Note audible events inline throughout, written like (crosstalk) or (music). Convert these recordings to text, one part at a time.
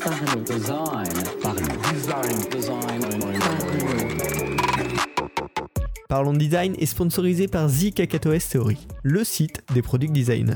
Parlons. Design. Parlons. Design. Est sponsorisé par The Theory, le site des product designers.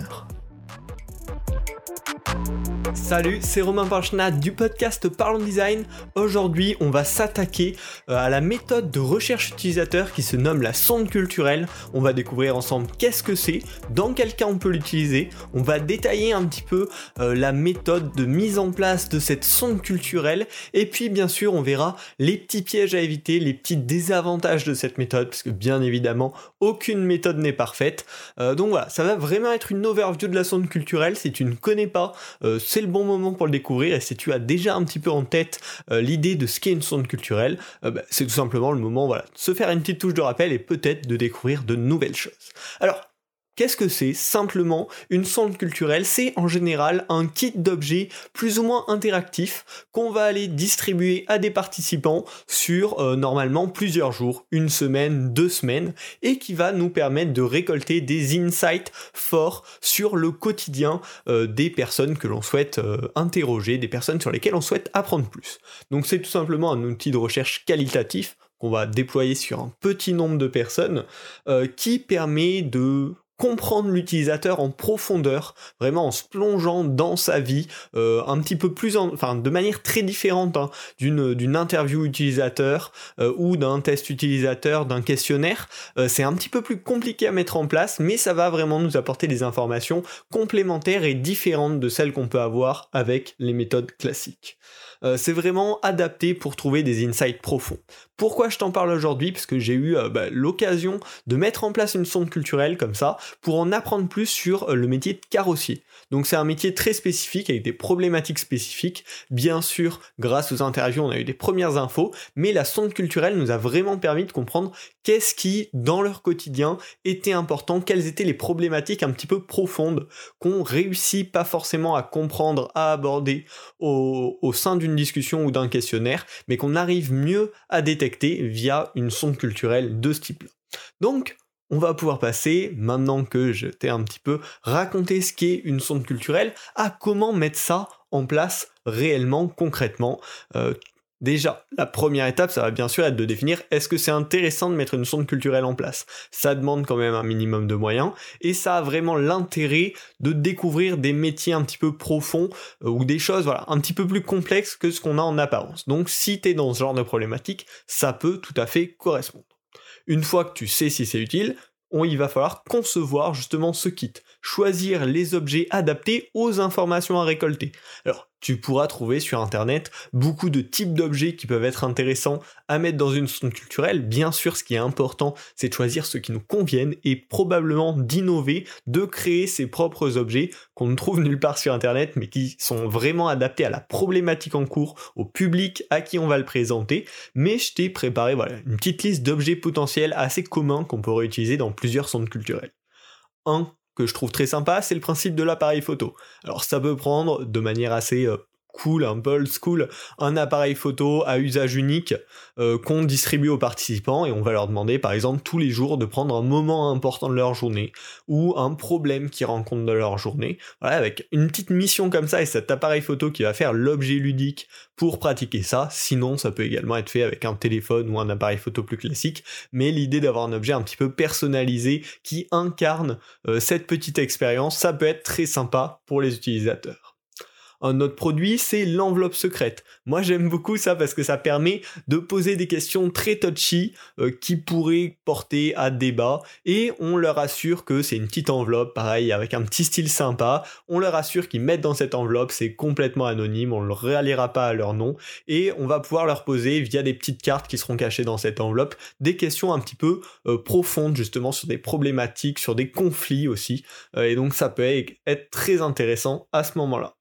Salut, c'est Romain Panchenat du podcast Parlons Design. Aujourd'hui, on va s'attaquer euh, à la méthode de recherche utilisateur qui se nomme la sonde culturelle. On va découvrir ensemble qu'est-ce que c'est, dans quel cas on peut l'utiliser. On va détailler un petit peu euh, la méthode de mise en place de cette sonde culturelle. Et puis, bien sûr, on verra les petits pièges à éviter, les petits désavantages de cette méthode, parce que bien évidemment, aucune méthode n'est parfaite. Euh, donc voilà, ça va vraiment être une overview de la sonde culturelle. Si tu ne connais pas, c'est le bon moment pour le découvrir et si tu as déjà un petit peu en tête euh, l'idée de ce qu'est une sonde culturelle, euh, bah, c'est tout simplement le moment de se faire une petite touche de rappel et peut-être de découvrir de nouvelles choses. Alors, Qu'est-ce que c'est Simplement une sonde culturelle, c'est en général un kit d'objets plus ou moins interactif qu'on va aller distribuer à des participants sur euh, normalement plusieurs jours, une semaine, deux semaines, et qui va nous permettre de récolter des insights forts sur le quotidien euh, des personnes que l'on souhaite euh, interroger, des personnes sur lesquelles on souhaite apprendre plus. Donc c'est tout simplement un outil de recherche qualitatif qu'on va déployer sur un petit nombre de personnes qui permet de comprendre l'utilisateur en profondeur, vraiment en se plongeant dans sa vie, euh, un petit peu plus, enfin de manière très différente hein, d'une d'une interview utilisateur euh, ou d'un test utilisateur, d'un questionnaire. Euh, c'est un petit peu plus compliqué à mettre en place, mais ça va vraiment nous apporter des informations complémentaires et différentes de celles qu'on peut avoir avec les méthodes classiques. c'est vraiment adapté pour trouver des insights profonds. Pourquoi je t'en parle aujourd'hui? Parce que j'ai eu bah, l'occasion de mettre en place une sonde culturelle comme ça pour en apprendre plus sur euh, le métier de carrossier. Donc c'est un métier très spécifique avec des problématiques spécifiques. Bien sûr, grâce aux interviews, on a eu des premières infos, mais la sonde culturelle nous a vraiment permis de comprendre qu'est-ce qui, dans leur quotidien, était important, quelles étaient les problématiques un petit peu profondes qu'on réussit pas forcément à comprendre, à aborder au, au sein d'une discussion ou d'un questionnaire, mais qu'on arrive mieux à détecter via une sonde culturelle de ce type-là. Donc, on va pouvoir passer, maintenant que je t'ai un petit peu raconté ce qu'est une sonde culturelle, à comment mettre ça en place réellement, concrètement. Euh, déjà, la première étape, ça va bien sûr être de définir est-ce que c'est intéressant de mettre une sonde culturelle en place? Ça demande quand même un minimum de moyens, et ça a vraiment l'intérêt de découvrir des métiers un petit peu profonds, euh, ou des choses un petit peu plus complexes que ce qu'on a en apparence. Donc si tu es dans ce genre de problématique, ça peut tout à fait correspondre. Une fois que tu sais si c'est utile, il va falloir concevoir justement ce kit, choisir les objets adaptés aux informations à récolter. Tu pourras trouver sur internet beaucoup de types d'objets qui peuvent être intéressants à mettre dans une sonde culturelle. Bien sûr, ce qui est important, c'est de choisir ceux qui nous conviennent et probablement d'innover, de créer ses propres objets qu'on ne trouve nulle part sur internet mais qui sont vraiment adaptés à la problématique en cours, au public à qui on va le présenter. Mais je t'ai préparé voilà, une petite liste d'objets potentiels assez communs qu'on pourrait utiliser dans plusieurs sondes culturelles. 1 que je trouve très sympa, c'est le principe de l'appareil photo. Alors ça peut prendre de manière assez euh, cool, un peu old school, un appareil photo à usage unique euh, qu'on distribue aux participants et on va leur demander par exemple tous les jours de prendre un moment important de leur journée ou un problème qu'ils rencontrent dans leur journée. Voilà, avec une petite mission comme ça et cet appareil photo qui va faire l'objet ludique pour pratiquer ça. Sinon, ça peut également être fait avec un téléphone ou un appareil photo plus classique. Mais l'idée d'avoir un objet un petit peu personnalisé qui incarne euh, cette petite expérience, ça peut être très sympa pour les utilisateurs. Un autre produit, c'est l'enveloppe secrète. Moi, j'aime beaucoup ça parce que ça permet de poser des questions très touchy euh, qui pourraient porter à débat et on leur assure que c'est une petite enveloppe, pareil, avec un petit style sympa. On leur assure qu'ils mettent dans cette enveloppe, c'est complètement anonyme, on ne leur réalliera pas à leur nom et on va pouvoir leur poser via des petites cartes qui seront cachées dans cette enveloppe des questions un petit peu euh, profondes justement sur des problématiques, sur des conflits aussi. Euh, et donc ça peut être très intéressant à ce moment-là.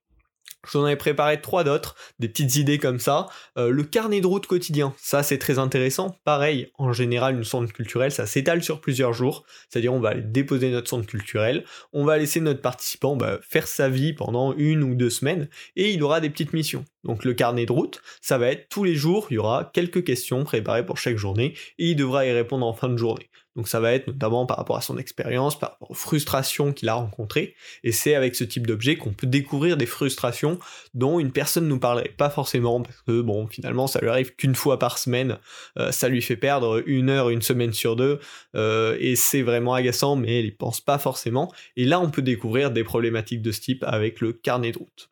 Je avais préparé trois d'autres, des petites idées comme ça. Euh, le carnet de route quotidien, ça c'est très intéressant. Pareil, en général, une sonde culturelle, ça s'étale sur plusieurs jours. C'est-à-dire, on va aller déposer notre sonde culturelle, on va laisser notre participant bah, faire sa vie pendant une ou deux semaines, et il aura des petites missions. Donc le carnet de route, ça va être tous les jours, il y aura quelques questions préparées pour chaque journée, et il devra y répondre en fin de journée. Donc ça va être notamment par rapport à son expérience, par rapport aux frustrations qu'il a rencontrées, et c'est avec ce type d'objet qu'on peut découvrir des frustrations dont une personne nous parlerait pas forcément, parce que bon, finalement, ça lui arrive qu'une fois par semaine, euh, ça lui fait perdre une heure, une semaine sur deux, euh, et c'est vraiment agaçant, mais il y pense pas forcément, et là on peut découvrir des problématiques de ce type avec le carnet de route.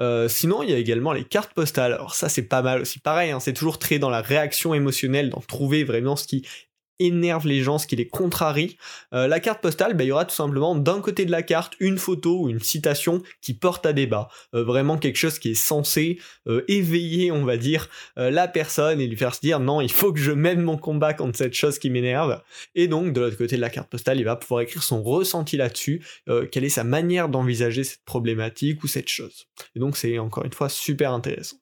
Euh, sinon, il y a également les cartes postales. Alors ça, c'est pas mal aussi. Pareil, hein, c'est toujours très dans la réaction émotionnelle, d'en trouver vraiment ce qui énerve les gens, ce qui les contrarie. Euh, la carte postale, bah, il y aura tout simplement d'un côté de la carte une photo ou une citation qui porte à débat. Euh, vraiment quelque chose qui est censé euh, éveiller, on va dire, la personne et lui faire se dire non, il faut que je mène mon combat contre cette chose qui m'énerve. Et donc, de l'autre côté de la carte postale, il va pouvoir écrire son ressenti là-dessus, quelle est sa manière d'envisager cette problématique ou cette chose. Et donc, c'est encore une fois super intéressant.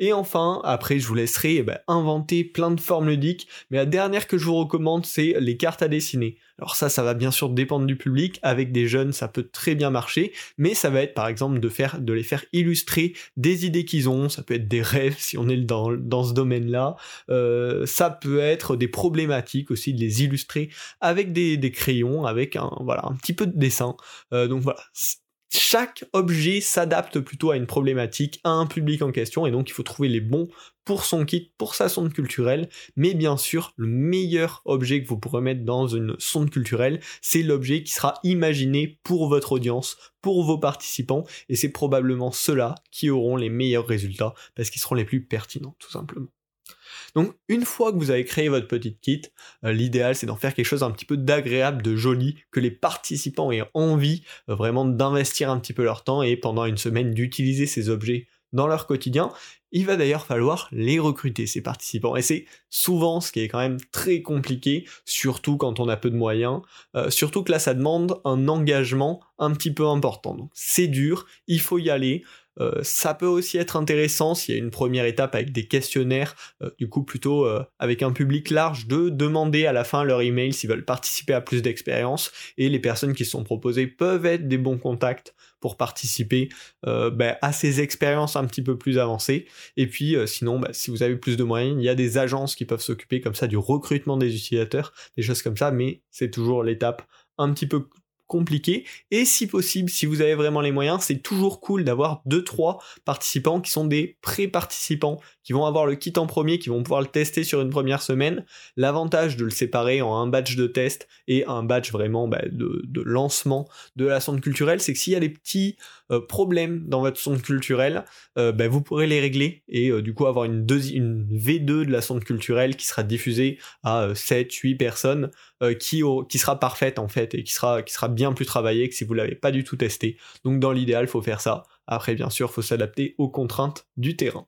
Et enfin, après, je vous laisserai eh ben, inventer plein de formes ludiques, mais la dernière que je vous recommande, c'est les cartes à dessiner. Alors ça, ça va bien sûr dépendre du public. Avec des jeunes, ça peut très bien marcher, mais ça va être par exemple de faire, de les faire illustrer des idées qu'ils ont. Ça peut être des rêves si on est dans, ce domaine-là. Euh, ça peut être des problématiques aussi de les illustrer avec des, crayons, avec un voilà un petit peu de dessin. Euh, donc voilà, chaque objet s'adapte plutôt à une problématique, à un public en question, et donc il faut trouver les bons pour son kit, pour sa sonde culturelle, mais bien sûr, le meilleur objet que vous pourrez mettre dans une sonde culturelle, c'est l'objet qui sera imaginé pour votre audience, pour vos participants, et c'est probablement ceux-là qui auront les meilleurs résultats, parce qu'ils seront les plus pertinents, tout simplement. Donc une fois que vous avez créé votre petite kit, euh, l'idéal c'est d'en faire quelque chose un petit peu d'agréable, de joli, que les participants aient envie euh, vraiment d'investir un petit peu leur temps et pendant une semaine d'utiliser ces objets dans leur quotidien. Il va d'ailleurs falloir les recruter, ces participants. Et c'est souvent ce qui est quand même très compliqué, surtout quand on a peu de moyens. Euh, surtout que là, ça demande un engagement un petit peu important. Donc c'est dur, il faut y aller. Euh, ça peut aussi être intéressant s'il y a une première étape avec des questionnaires, euh, du coup plutôt euh, avec un public large, de demander à la fin leur email s'ils veulent participer à plus d'expériences, et les personnes qui sont proposées peuvent être des bons contacts pour participer ben, à ces expériences un petit peu plus avancées. Et puis sinon, ben, si vous avez plus de moyens, il y a des agences qui peuvent s'occuper comme ça du recrutement des utilisateurs, des choses comme ça, mais c'est toujours l'étape un petit peu compliqué. Et si possible, si vous avez vraiment les moyens, c'est toujours cool d'avoir 2-3 participants qui sont des pré-participants, qui vont avoir le kit en premier, qui vont pouvoir le tester sur une première semaine. L'avantage de le séparer en un batch de test et un batch vraiment bah, de, lancement de la sonde culturelle, c'est que s'il y a des petits euh, problèmes dans votre sonde culturelle, euh, bah, vous pourrez les régler et euh, du coup avoir une, une V2 de la sonde culturelle qui sera diffusée à 7-8 personnes qui, qui sera parfaite en fait et qui sera, qui sera bien plus travaillée que si vous l'avez pas du tout testé. Donc dans l'idéal, faut faire ça. Après, bien sûr, faut s'adapter aux contraintes du terrain.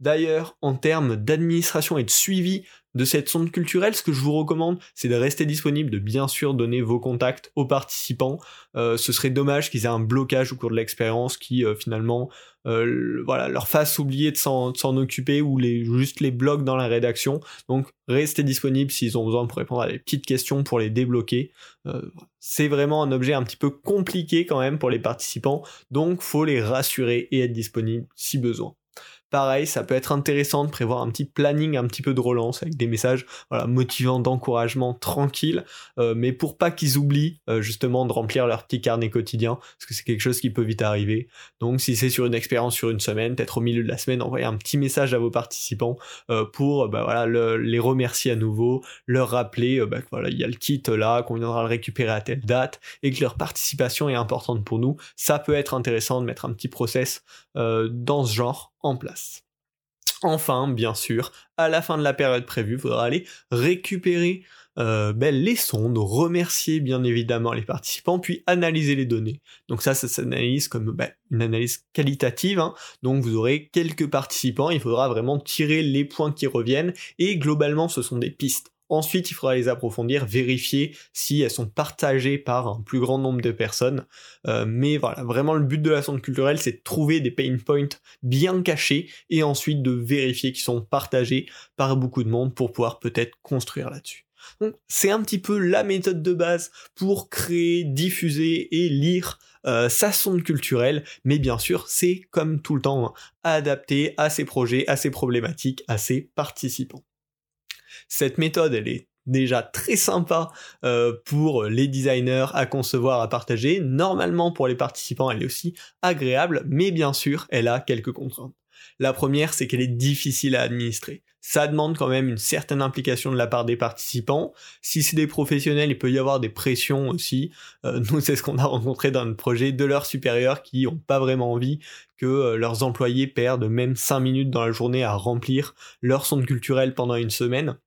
D'ailleurs, en termes d'administration et de suivi de cette sonde culturelle, ce que je vous recommande, c'est de rester disponible, de bien sûr donner vos contacts aux participants. Euh, ce serait dommage qu'ils aient un blocage au cours de l'expérience qui euh, finalement euh, voilà, leur fasse oublier de s'en occuper ou les, juste les bloque dans la rédaction. Donc restez disponible s'ils ont besoin pour répondre à des petites questions pour les débloquer. c'est vraiment un objet un petit peu compliqué quand même pour les participants, donc faut les rassurer et être disponible si besoin. Pareil, ça peut être intéressant de prévoir un petit planning, un petit peu de relance avec des messages motivants, d'encouragement, tranquille, euh, mais pour pas qu'ils oublient euh, justement de remplir leur petit carnet quotidien, parce que c'est quelque chose qui peut vite arriver. Donc si c'est sur une expérience sur une semaine, peut-être au milieu de la semaine, envoyer un petit message à vos participants euh, pour bah, les remercier à nouveau, leur rappeler bah, voilà, il y a le kit là, qu'on viendra le récupérer à telle date, et que leur participation est importante pour nous. Ça peut être intéressant de mettre un petit process dans ce genre place. Enfin, bien sûr, à la fin de la période prévue, il faudra aller récupérer euh, ben, les sondes, remercier bien évidemment les participants, puis analyser les données. Donc ça, ça s'analyse comme ben, une analyse qualitative. Hein. Donc vous aurez quelques participants, il faudra vraiment tirer les points qui reviennent, et globalement, ce sont des pistes. Ensuite, il faudra les approfondir, vérifier si elles sont partagées par un plus grand nombre de personnes. Euh, mais voilà, vraiment le but de la sonde culturelle, c'est de trouver des pain points bien cachés et ensuite de vérifier qu'ils sont partagés par beaucoup de monde pour pouvoir peut-être construire là-dessus. Donc c'est un petit peu la méthode de base pour créer, diffuser et lire euh, sa sonde culturelle, mais bien sûr c'est comme tout le temps hein, adapté à ses projets, à ses problématiques, à ses participants. Cette méthode, elle est déjà très sympa euh, pour les designers à concevoir, à partager. Normalement, pour les participants, elle est aussi agréable, mais bien sûr, elle a quelques contraintes. La première, c'est qu'elle est difficile à administrer. Ça demande quand même une certaine implication de la part des participants. Si c'est des professionnels, il peut y avoir des pressions aussi. Euh, (laughs) nous, c'est ce qu'on a rencontré dans le projet de leurs supérieurs qui n'ont pas vraiment envie que euh, leurs employés perdent même 5 minutes dans la journée à remplir leur sonde culturel pendant une semaine.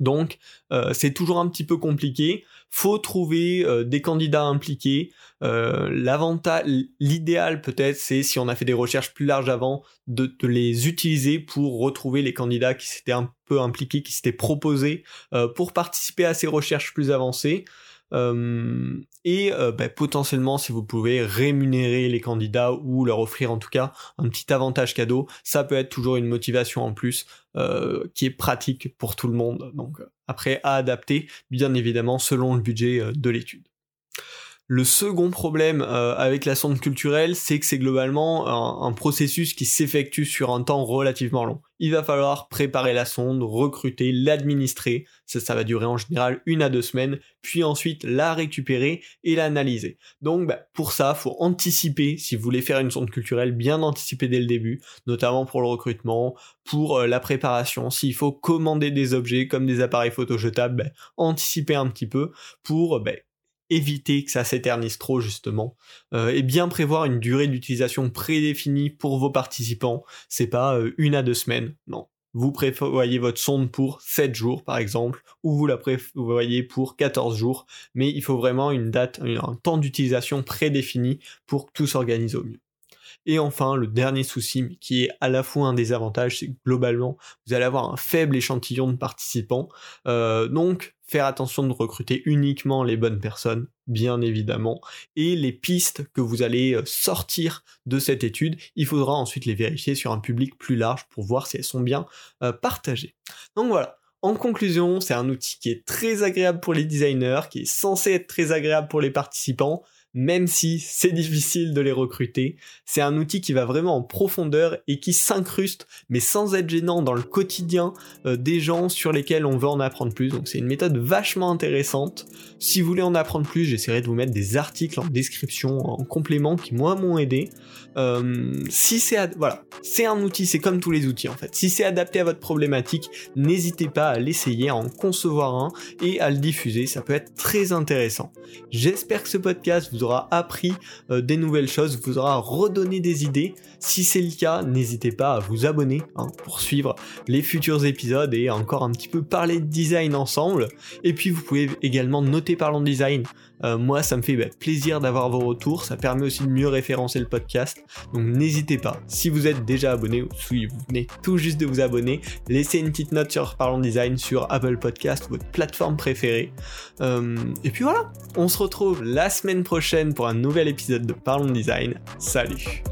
Donc euh, c'est toujours un petit peu compliqué. Faut trouver euh, des candidats impliqués. Euh, l'avantage, l'idéal peut-être, c'est si on a fait des recherches plus larges avant, de, de, les utiliser pour retrouver les candidats qui s'étaient un peu impliqués, qui s'étaient proposés pour participer à ces recherches plus avancées. Euh, et euh, bah, potentiellement si vous pouvez rémunérer les candidats ou leur offrir en tout cas un petit avantage cadeau, ça peut être toujours une motivation en plus euh, qui est pratique pour tout le monde. Donc après à adapter bien évidemment selon le budget de l'étude. Le second problème euh, avec la sonde culturelle, c'est que c'est globalement un, processus qui s'effectue sur un temps relativement long. Il va falloir préparer la sonde, recruter, l'administrer, ça, va durer en général une à deux semaines, puis ensuite la récupérer et l'analyser. Donc bah, pour ça, faut anticiper, si vous voulez faire une sonde culturelle, bien anticiper dès le début, notamment pour le recrutement, pour euh, la préparation, s'il faut commander des objets comme des appareils photo jetables, bah, anticiper un petit peu pour bah, éviter que ça s'éternise trop justement, euh, et bien prévoir une durée d'utilisation prédéfinie pour vos participants. C'est pas euh, une à deux semaines, non. Vous prévoyez votre sonde pour 7 jours par exemple, ou vous la prévoyez pour 14 jours, mais il faut vraiment une date, un temps d'utilisation prédéfini pour que tout s'organise au mieux. Et enfin, le dernier souci, qui est à la fois un désavantage, c'est que globalement, vous allez avoir un faible échantillon de participants. Euh, donc, faire attention de recruter uniquement les bonnes personnes, bien évidemment, et les pistes que vous allez euh, sortir de cette étude, il faudra ensuite les vérifier sur un public plus large pour voir si elles sont bien euh, partagées. Donc voilà. En conclusion, c'est un outil qui est très agréable pour les designers, qui est censé être très agréable pour les participants, même si c'est difficile de les recruter. C'est un outil qui va vraiment en profondeur et qui s'incruste, mais sans être gênant dans le quotidien euh, des gens sur lesquels on veut en apprendre plus. Donc c'est une méthode vachement intéressante. Si vous voulez en apprendre plus, j'essaierai de vous mettre des articles en description, en complément, qui moi m'ont aidé. Euh, si c'est voilà, c'est un outil, c'est comme tous les outils en fait. Si c'est adapté à votre problématique, n'hésitez pas à l'essayer, à en concevoir un et à le diffuser. Ça peut être très intéressant. J'espère que ce podcast vous aura appris euh, des nouvelles choses, vous aura redonné des idées. Si c'est le cas, n'hésitez pas à vous abonner hein, pour suivre les futurs épisodes et encore un petit peu parler de design ensemble. Et puis vous pouvez également noter Parlons Design. Euh, moi, ça me fait bah, plaisir d'avoir vos retours, ça permet aussi de mieux référencer le podcast. Donc n'hésitez pas, si vous êtes déjà abonné ou si vous venez tout juste de vous abonner, laissez une petite note sur Parlons Design sur Apple Podcast, votre plateforme préférée. Euh, et puis voilà, on se retrouve la semaine prochaine pour un nouvel épisode de Parlons Design. Salut.